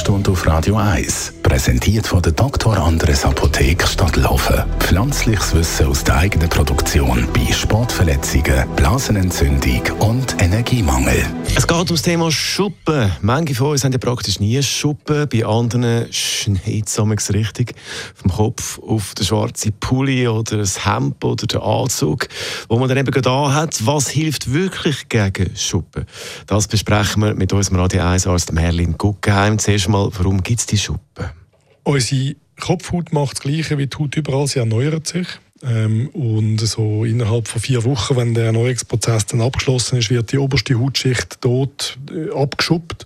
Sprechstunde auf Radio 1, präsentiert von der Dr. Andres Apotheke Stadtlaufen. Pflanzliches Wissen aus der eigenen Produktion bei Sportverletzungen, Blasenentzündung und Energiemangel. Es geht um das Thema Schuppen. Manche von uns haben ja praktisch nie Schuppen, bei anderen schneit es richtig vom Kopf auf den schwarzen Pulli oder das Hemd oder den Anzug, wo man dann eben gerade hat. Was hilft wirklich gegen Schuppen? Das besprechen wir mit unserem Radio 1 Arzt Merlin Guggenheim. Zuerst mal, warum gibt es die Schuppen? Unsere Kopfhaut macht das Gleiche wie die Haut überall, sie erneuert sich. Ähm, und so innerhalb von vier Wochen, wenn der Erneuerungsprozess dann abgeschlossen ist, wird die oberste Hautschicht tot äh, abgeschuppt.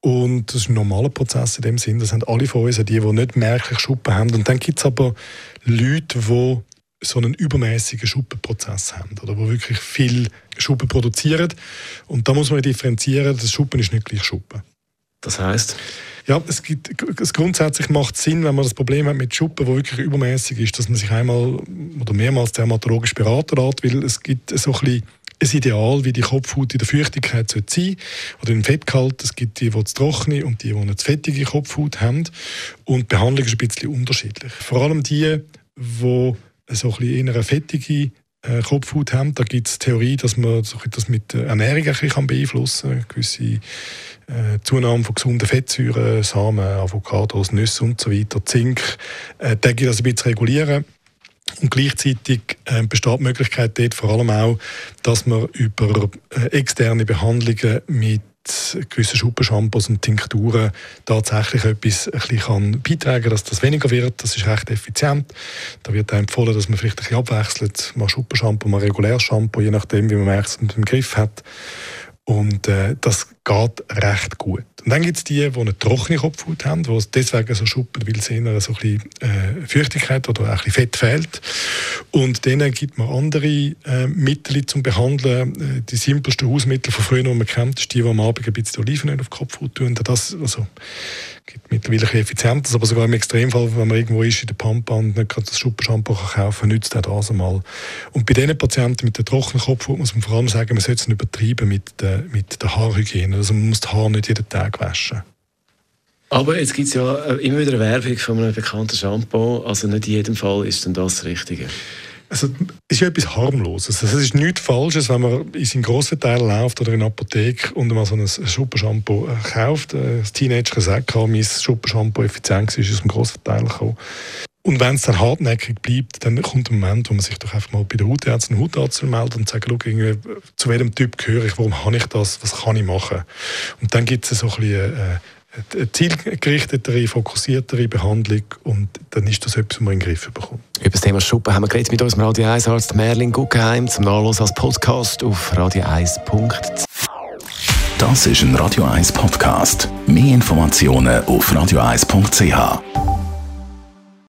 Und das ist ein normaler Prozess in dem Sinn. Das haben alle von uns, die, die nicht merklich Schuppen haben. Und dann gibt es aber Leute, die so einen übermäßigen Schuppenprozess haben oder wo wirklich viel Schuppen produzieren. Und da muss man differenzieren, das Schuppen ist nicht gleich Schuppen. Das heißt? Ja, es, gibt, es grundsätzlich macht Sinn, wenn man das Problem hat mit Schuppen, wo wirklich übermäßig ist, dass man sich einmal oder mehrmals dermatologisch beraten lässt, weil es gibt so ein bisschen ein Ideal, wie die Kopfhaut in der Feuchtigkeit sein sollte oder im Fettgehalt. Es gibt die, die zu trockene und die, die eine zu fettige Kopfhaut haben. Und die Behandlung ist ein bisschen unterschiedlich. Vor allem die, die so ein eher eine fettige äh, Kopfhaut haben. Da gibt es Theorie, dass man das mit Ernährung ein bisschen beeinflussen kann. Gewisse äh, Zunahme von gesunden Fettsäuren, Samen, Avocados, Nüsse und so weiter, Zink. Äh, da geht das ein bisschen regulieren. Und gleichzeitig äh, besteht die Möglichkeit dort vor allem auch, dass man über äh, externe Behandlungen mit gewissen Schuppenshampoos und Tinkturen tatsächlich etwas ein bisschen kann beitragen kann, dass das weniger wird. Das ist recht effizient. Da wird empfohlen, dass man vielleicht ein bisschen abwechselt, mal Schuppenshampoo, mal reguläres Shampoo, je nachdem, wie man es im Griff hat. Und äh, das geht recht gut. Und dann gibt es die, die eine trockene Kopfhaut haben, die deswegen so schuppen, weil es ihnen so ein bisschen äh, Feuchtigkeit oder auch ein Fett fehlt. Und denen gibt man andere äh, Mittel zum Behandeln. Äh, die simpelsten Hausmittel von früher, die man kennt, ist die, die am Abend ein bisschen Olivenöl auf die Kopfhaut tun. Das also, gibt mittlerweile ein effizienter, aber sogar im Extremfall, wenn man irgendwo ist in der Pampa und nicht gerade das Schuppenshampoo kaufen kann, nützt auch das einmal. Und bei diesen Patienten mit der trockenen Kopfhaut muss man vor allem sagen, man sollte es nicht übertreiben mit der, mit der Haarhygiene. Also man muss die Haare nicht jeden Tag waschen. Aber jetzt gibt es ja äh, immer wieder eine Werbung von einem bekannten Shampoo. Also nicht in jedem Fall ist dann das, Richtige. Also, es ist ja etwas Harmloses. Also, es ist nichts Falsches, wenn man in seinen grossen Teil läuft oder in eine Apotheke und mal so ein Schuppenshampoo äh, kauft. Äh, das Teenager gesagt, mein Schuppenshampoo effizient ist aus dem grossen Teil gekommen. Und wenn es dann hartnäckig bleibt, dann kommt ein Moment, wo man sich doch einfach mal bei der Hautärztin und Hautarzt meldet und sagt, zu welchem Typ gehöre ich, warum habe ich das, was kann ich machen? Und dann gibt es so ein bisschen äh, eine zielgerichtetere, fokussiertere Behandlung und dann ist das etwas, was man in den Griff bekommt. Über das Thema Schuppen haben wir geredet mit unserem Radio 1 Arzt Merlin Guggenheim zum Nachlass als Podcast auf radio1.de. Das ist ein Radio 1 Podcast. Mehr Informationen auf radio1.ch.